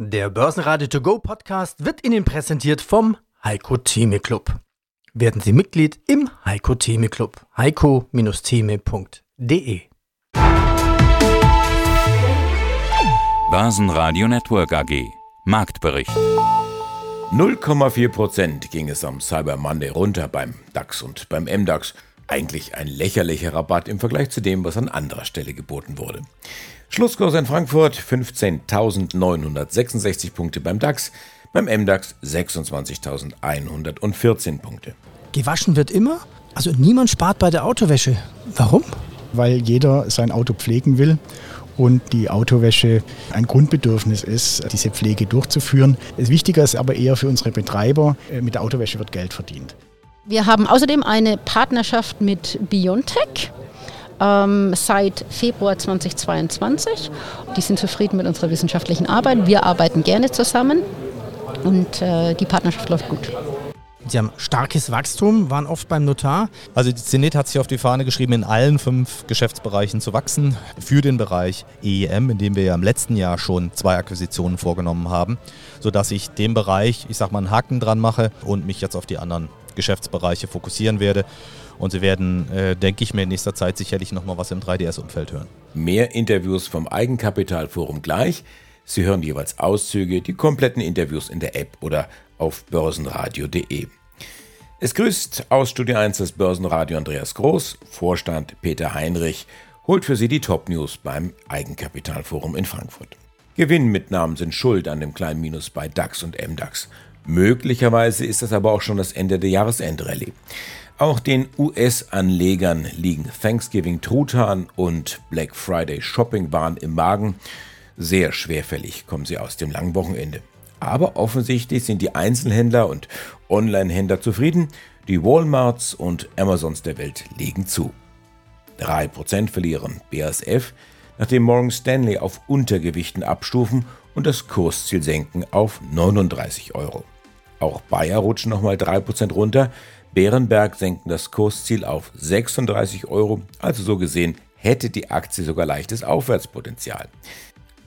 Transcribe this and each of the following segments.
Der Börsenradio To Go Podcast wird Ihnen präsentiert vom Heiko Theme Club. Werden Sie Mitglied im Heiko Theme Club. heiko-theme.de Börsenradio Network AG Marktbericht 0,4% ging es am Cyber Monday runter beim DAX und beim MDAX. Eigentlich ein lächerlicher Rabatt im Vergleich zu dem, was an anderer Stelle geboten wurde. Schlusskurs in Frankfurt 15.966 Punkte beim DAX, beim MDAX 26.114 Punkte. Gewaschen wird immer? Also niemand spart bei der Autowäsche. Warum? Weil jeder sein Auto pflegen will und die Autowäsche ein Grundbedürfnis ist, diese Pflege durchzuführen. Das Wichtige ist aber eher für unsere Betreiber, äh, mit der Autowäsche wird Geld verdient. Wir haben außerdem eine Partnerschaft mit Biontech ähm, seit Februar 2022. Die sind zufrieden mit unserer wissenschaftlichen Arbeit. Wir arbeiten gerne zusammen und äh, die Partnerschaft läuft gut. Sie haben starkes Wachstum, waren oft beim Notar. Also die Zenit hat sich auf die Fahne geschrieben, in allen fünf Geschäftsbereichen zu wachsen. Für den Bereich EEM, in dem wir ja im letzten Jahr schon zwei Akquisitionen vorgenommen haben, sodass ich dem Bereich, ich sag mal, einen Haken dran mache und mich jetzt auf die anderen Geschäftsbereiche fokussieren werde. Und Sie werden, äh, denke ich mir, in nächster Zeit sicherlich nochmal was im 3DS-Umfeld hören. Mehr Interviews vom Eigenkapitalforum gleich. Sie hören jeweils Auszüge, die kompletten Interviews in der App oder auf börsenradio.de. Es grüßt aus Studio 1 das Börsenradio Andreas Groß, Vorstand Peter Heinrich, holt für Sie die Top-News beim Eigenkapitalforum in Frankfurt. Gewinnmitnahmen sind schuld an dem kleinen Minus bei DAX und MDAX. Möglicherweise ist das aber auch schon das Ende der Jahresendrallye. Auch den US-Anlegern liegen Thanksgiving Truthahn und Black Friday Shopping Wahn im Magen. Sehr schwerfällig kommen sie aus dem langen Wochenende. Aber offensichtlich sind die Einzelhändler und Online-Händler zufrieden. Die Walmarts und Amazons der Welt legen zu. 3% verlieren BASF, nachdem Morgan Stanley auf Untergewichten abstufen und das Kursziel senken auf 39 Euro. Auch Bayer rutschen nochmal 3% runter, Bärenberg senken das Kursziel auf 36 Euro, also so gesehen hätte die Aktie sogar leichtes Aufwärtspotenzial.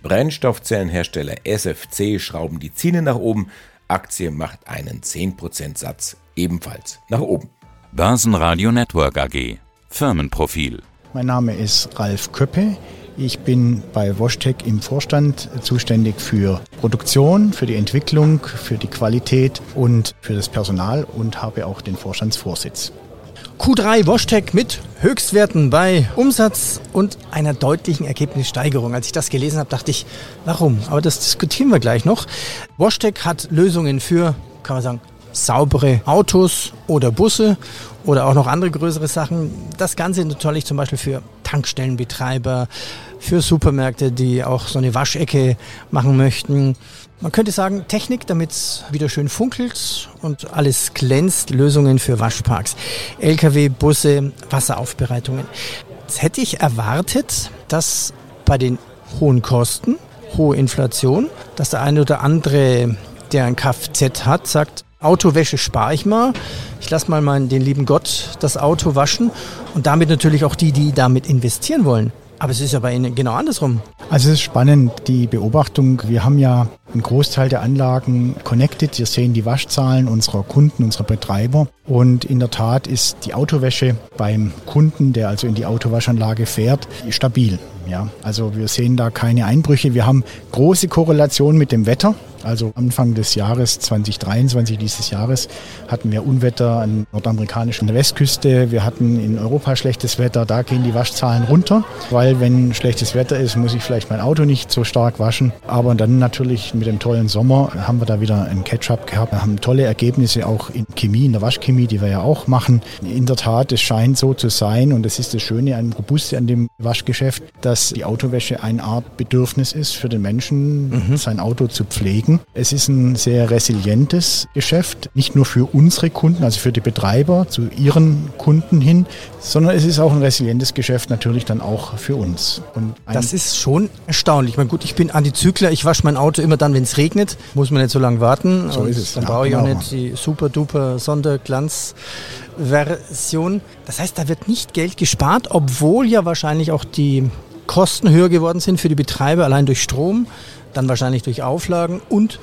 Brennstoffzellenhersteller SFC schrauben die Ziele nach oben, Aktie macht einen 10% Satz ebenfalls nach oben. Börsenradio Network AG Firmenprofil Mein Name ist Ralf Köppe. Ich bin bei WashTech im Vorstand zuständig für Produktion, für die Entwicklung, für die Qualität und für das Personal und habe auch den Vorstandsvorsitz. Q3 WashTech mit Höchstwerten bei Umsatz und einer deutlichen Ergebnissteigerung. Als ich das gelesen habe, dachte ich, warum? Aber das diskutieren wir gleich noch. WashTech hat Lösungen für, kann man sagen, saubere Autos oder Busse oder auch noch andere größere Sachen. Das Ganze natürlich zum Beispiel für Tankstellenbetreiber, für Supermärkte, die auch so eine Waschecke machen möchten. Man könnte sagen, Technik, damit es wieder schön funkelt und alles glänzt. Lösungen für Waschparks, Lkw, Busse, Wasseraufbereitungen. Jetzt hätte ich erwartet, dass bei den hohen Kosten, hohe Inflation, dass der eine oder andere, der ein Kfz hat, sagt, Autowäsche spare ich mal. Ich lasse mal meinen, den lieben Gott das Auto waschen und damit natürlich auch die, die damit investieren wollen. Aber es ist ja bei Ihnen genau andersrum. Also es ist spannend, die Beobachtung. Wir haben ja einen Großteil der Anlagen connected. Wir sehen die Waschzahlen unserer Kunden, unserer Betreiber. Und in der Tat ist die Autowäsche beim Kunden, der also in die Autowaschanlage fährt, stabil. Ja, also wir sehen da keine Einbrüche. Wir haben große Korrelation mit dem Wetter. Also Anfang des Jahres 2023, dieses Jahres, hatten wir Unwetter an nordamerikanischen Westküste. Wir hatten in Europa schlechtes Wetter. Da gehen die Waschzahlen runter, weil wenn schlechtes Wetter ist, muss ich vielleicht mein Auto nicht so stark waschen. Aber dann natürlich mit dem tollen Sommer haben wir da wieder ein Catch-up gehabt. Wir haben tolle Ergebnisse auch in Chemie, in der Waschchemie, die wir ja auch machen. In der Tat, es scheint so zu sein und das ist das Schöne an Robuste an dem Waschgeschäft, dass die Autowäsche eine Art Bedürfnis ist für den Menschen, mhm. sein Auto zu pflegen. Es ist ein sehr resilientes Geschäft, nicht nur für unsere Kunden, also für die Betreiber, zu ihren Kunden hin, sondern es ist auch ein resilientes Geschäft natürlich dann auch für uns. das ist schon erstaunlich. Ich meine, gut, ich bin Antizykler, ich wasche mein Auto immer dann, wenn es regnet, muss man nicht so lange warten. So ist es. Dann ja, brauche ich genau. auch nicht die super duper Sonderglanzversion. Das heißt, da wird nicht Geld gespart, obwohl ja wahrscheinlich auch die Kosten höher geworden sind für die Betreiber, allein durch Strom. dann wahrscheinlich durch Auflagen und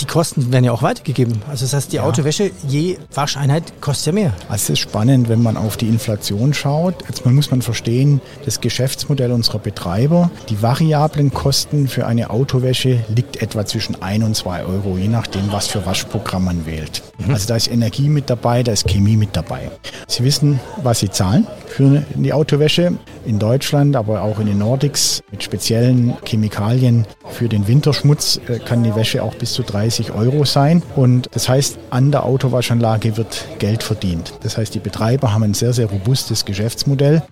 die Kosten werden ja auch weitergegeben. Also das heißt, die ja. Autowäsche je Wascheinheit kostet ja mehr. Also es ist spannend, wenn man auf die Inflation schaut. Jetzt muss man verstehen, das Geschäftsmodell unserer Betreiber, die variablen Kosten für eine Autowäsche liegt etwa zwischen 1 und 2 Euro, je nachdem, was für Waschprogramm man wählt. Mhm. Also da ist Energie mit dabei, da ist Chemie mit dabei. Sie wissen, was Sie zahlen für die Autowäsche in Deutschland, aber auch in den Nordics mit speziellen Chemikalien. Für den Winterschmutz äh, kann die Wäsche auch bis zu 30 Euro sein. Und das heißt, an der Autowaschanlage wird Geld verdient. Das heißt, die Betreiber haben ein sehr, sehr robustes Geschäftsmodell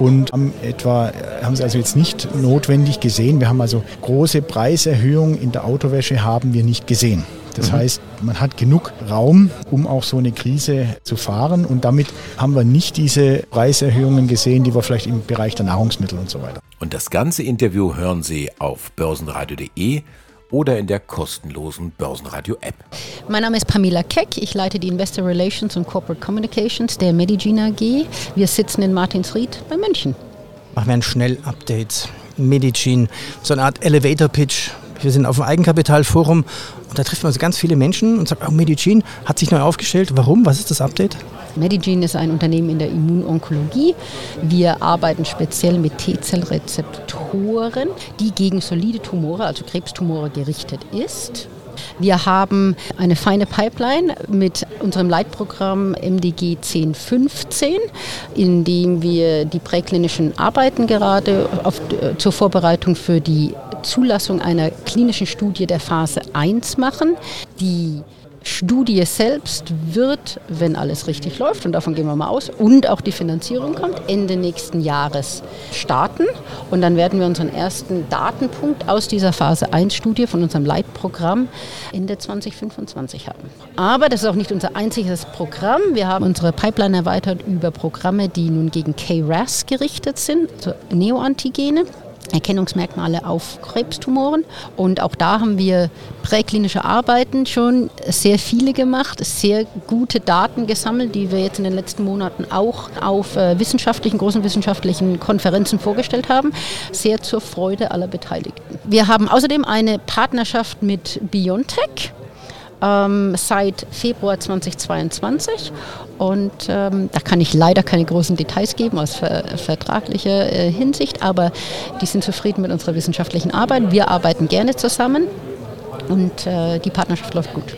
und haben etwa, äh, haben sie also jetzt nicht notwendig gesehen. Wir haben also große Preiserhöhungen in der Autowäsche haben wir nicht gesehen. Das mhm. heißt, man hat genug Raum, um auch so eine Krise zu fahren. Und damit haben wir nicht diese Preiserhöhungen gesehen, die wir vielleicht im Bereich der Nahrungsmittel und so weiter. Und das ganze Interview hören Sie auf börsenradio.de oder in der kostenlosen Börsenradio-App. Mein Name ist Pamela Keck. Ich leite die Investor Relations und Corporate Communications der Medigene AG. Wir sitzen in Martinsried bei München. Machen wir ein Schnell-Update. Medigene, so eine Art Elevator-Pitch wir sind auf dem Eigenkapitalforum und da trifft man also ganz viele Menschen und sagt, oh, Medicin hat sich neu aufgestellt. Warum? Was ist das Update? Medigene ist ein Unternehmen in der Immunonkologie. Wir arbeiten speziell mit T-Zellrezeptoren, die gegen solide Tumore, also Krebstumore, gerichtet ist. Wir haben eine feine Pipeline mit unserem Leitprogramm MDG 1015, in dem wir die präklinischen Arbeiten gerade auf, äh, zur Vorbereitung für die Zulassung einer klinischen Studie der Phase 1 machen. Die Studie selbst wird, wenn alles richtig läuft, und davon gehen wir mal aus, und auch die Finanzierung kommt, Ende nächsten Jahres starten. Und dann werden wir unseren ersten Datenpunkt aus dieser Phase 1 Studie von unserem Leitprogramm Ende 2025 haben. Aber das ist auch nicht unser einziges Programm. Wir haben unsere Pipeline erweitert über Programme, die nun gegen KRAS gerichtet sind, also Neoantigene. Erkennungsmerkmale auf Krebstumoren. Und auch da haben wir präklinische Arbeiten schon sehr viele gemacht, sehr gute Daten gesammelt, die wir jetzt in den letzten Monaten auch auf äh, wissenschaftlichen, großen wissenschaftlichen Konferenzen vorgestellt haben. Sehr zur Freude aller Beteiligten. Wir haben außerdem eine Partnerschaft mit BioNTech ähm, seit Februar 2022. Und ähm, da kann ich leider keine großen Details geben aus ver vertraglicher äh, Hinsicht, aber die sind zufrieden mit unserer wissenschaftlichen Arbeit. Wir arbeiten gerne zusammen und äh, die Partnerschaft läuft gut.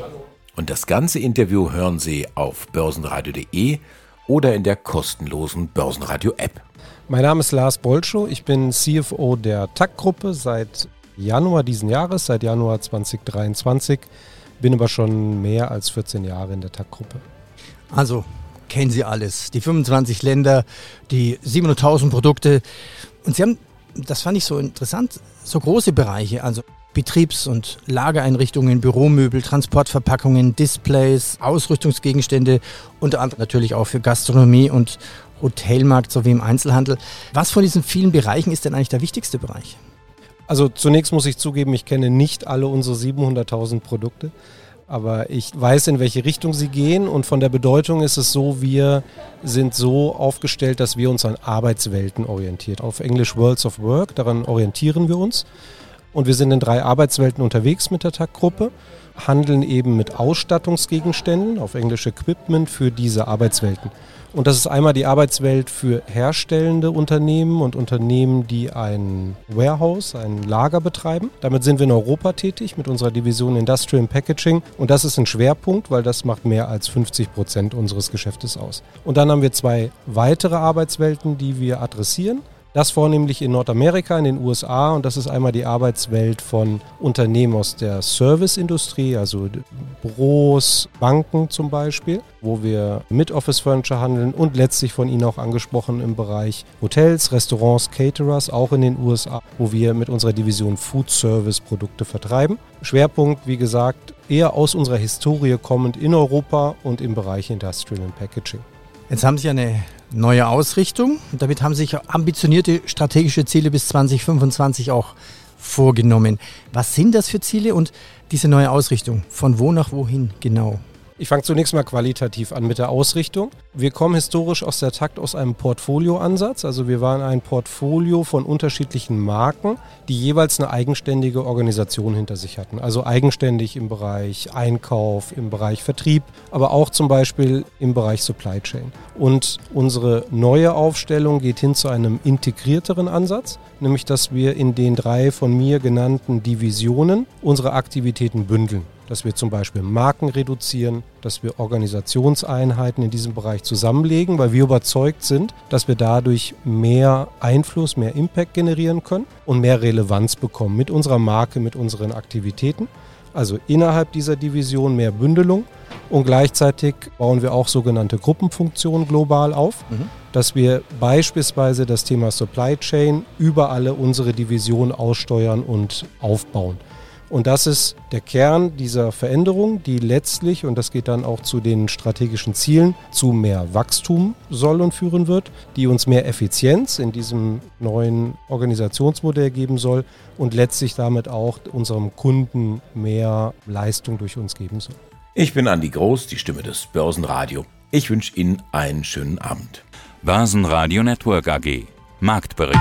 Und das ganze Interview hören Sie auf börsenradio.de oder in der kostenlosen Börsenradio-App. Mein Name ist Lars Bolschow, ich bin CFO der TAC-Gruppe seit Januar diesen Jahres, seit Januar 2023 bin aber schon mehr als 14 Jahre in der TAG-Gruppe. Also kennen Sie alles. Die 25 Länder, die 700.000 Produkte. Und Sie haben, das fand ich so interessant, so große Bereiche, also Betriebs- und Lagereinrichtungen, Büromöbel, Transportverpackungen, Displays, Ausrüstungsgegenstände, unter anderem natürlich auch für Gastronomie und Hotelmarkt sowie im Einzelhandel. Was von diesen vielen Bereichen ist denn eigentlich der wichtigste Bereich? Also zunächst muss ich zugeben, ich kenne nicht alle unsere 700.000 Produkte, aber ich weiß, in welche Richtung sie gehen und von der Bedeutung ist es so, wir sind so aufgestellt, dass wir uns an Arbeitswelten orientiert. Auf Englisch Worlds of Work, daran orientieren wir uns. Und wir sind in drei Arbeitswelten unterwegs mit der TAG-Gruppe, handeln eben mit Ausstattungsgegenständen, auf Englisch Equipment, für diese Arbeitswelten. Und das ist einmal die Arbeitswelt für herstellende Unternehmen und Unternehmen, die ein Warehouse, ein Lager betreiben. Damit sind wir in Europa tätig mit unserer Division Industrial Packaging. Und das ist ein Schwerpunkt, weil das macht mehr als 50 Prozent unseres Geschäftes aus. Und dann haben wir zwei weitere Arbeitswelten, die wir adressieren. Das vornehmlich in Nordamerika, in den USA und das ist einmal die Arbeitswelt von Unternehmen aus der Serviceindustrie, also Büros, Banken zum Beispiel, wo wir mit Office Furniture handeln und letztlich von Ihnen auch angesprochen im Bereich Hotels, Restaurants, Caterers, auch in den USA, wo wir mit unserer Division Food Service Produkte vertreiben. Schwerpunkt, wie gesagt, eher aus unserer Historie kommend in Europa und im Bereich Industrial and Packaging. Jetzt haben Sie eine neue Ausrichtung. Damit haben sich ambitionierte strategische Ziele bis 2025 auch vorgenommen. Was sind das für Ziele und diese neue Ausrichtung? Von wo nach wohin genau? Ich fange zunächst mal qualitativ an mit der Ausrichtung. Wir kommen historisch aus der Takt aus einem Portfolioansatz. Also wir waren ein Portfolio von unterschiedlichen Marken, die jeweils eine eigenständige Organisation hinter sich hatten. Also eigenständig im Bereich Einkauf, im Bereich Vertrieb, aber auch zum Beispiel im Bereich Supply Chain. Und unsere neue Aufstellung geht hin zu einem integrierteren Ansatz, nämlich dass wir in den drei von mir genannten Divisionen unsere Aktivitäten bündeln dass wir zum Beispiel Marken reduzieren, dass wir Organisationseinheiten in diesem Bereich zusammenlegen, weil wir überzeugt sind, dass wir dadurch mehr Einfluss, mehr Impact generieren können und mehr Relevanz bekommen mit unserer Marke, mit unseren Aktivitäten. Also innerhalb dieser Division mehr Bündelung und gleichzeitig bauen wir auch sogenannte Gruppenfunktionen global auf, mhm. dass wir beispielsweise das Thema Supply Chain über alle unsere Divisionen aussteuern und aufbauen. Und das ist der Kern dieser Veränderung, die letztlich, und das geht dann auch zu den strategischen Zielen, zu mehr Wachstum soll und führen wird, die uns mehr Effizienz in diesem neuen Organisationsmodell geben soll und letztlich damit auch unserem Kunden mehr Leistung durch uns geben soll. Ich bin Andi Groß, die Stimme des Börsenradio. Ich wünsche Ihnen einen schönen Abend. Börsenradio Network AG. Marktbericht.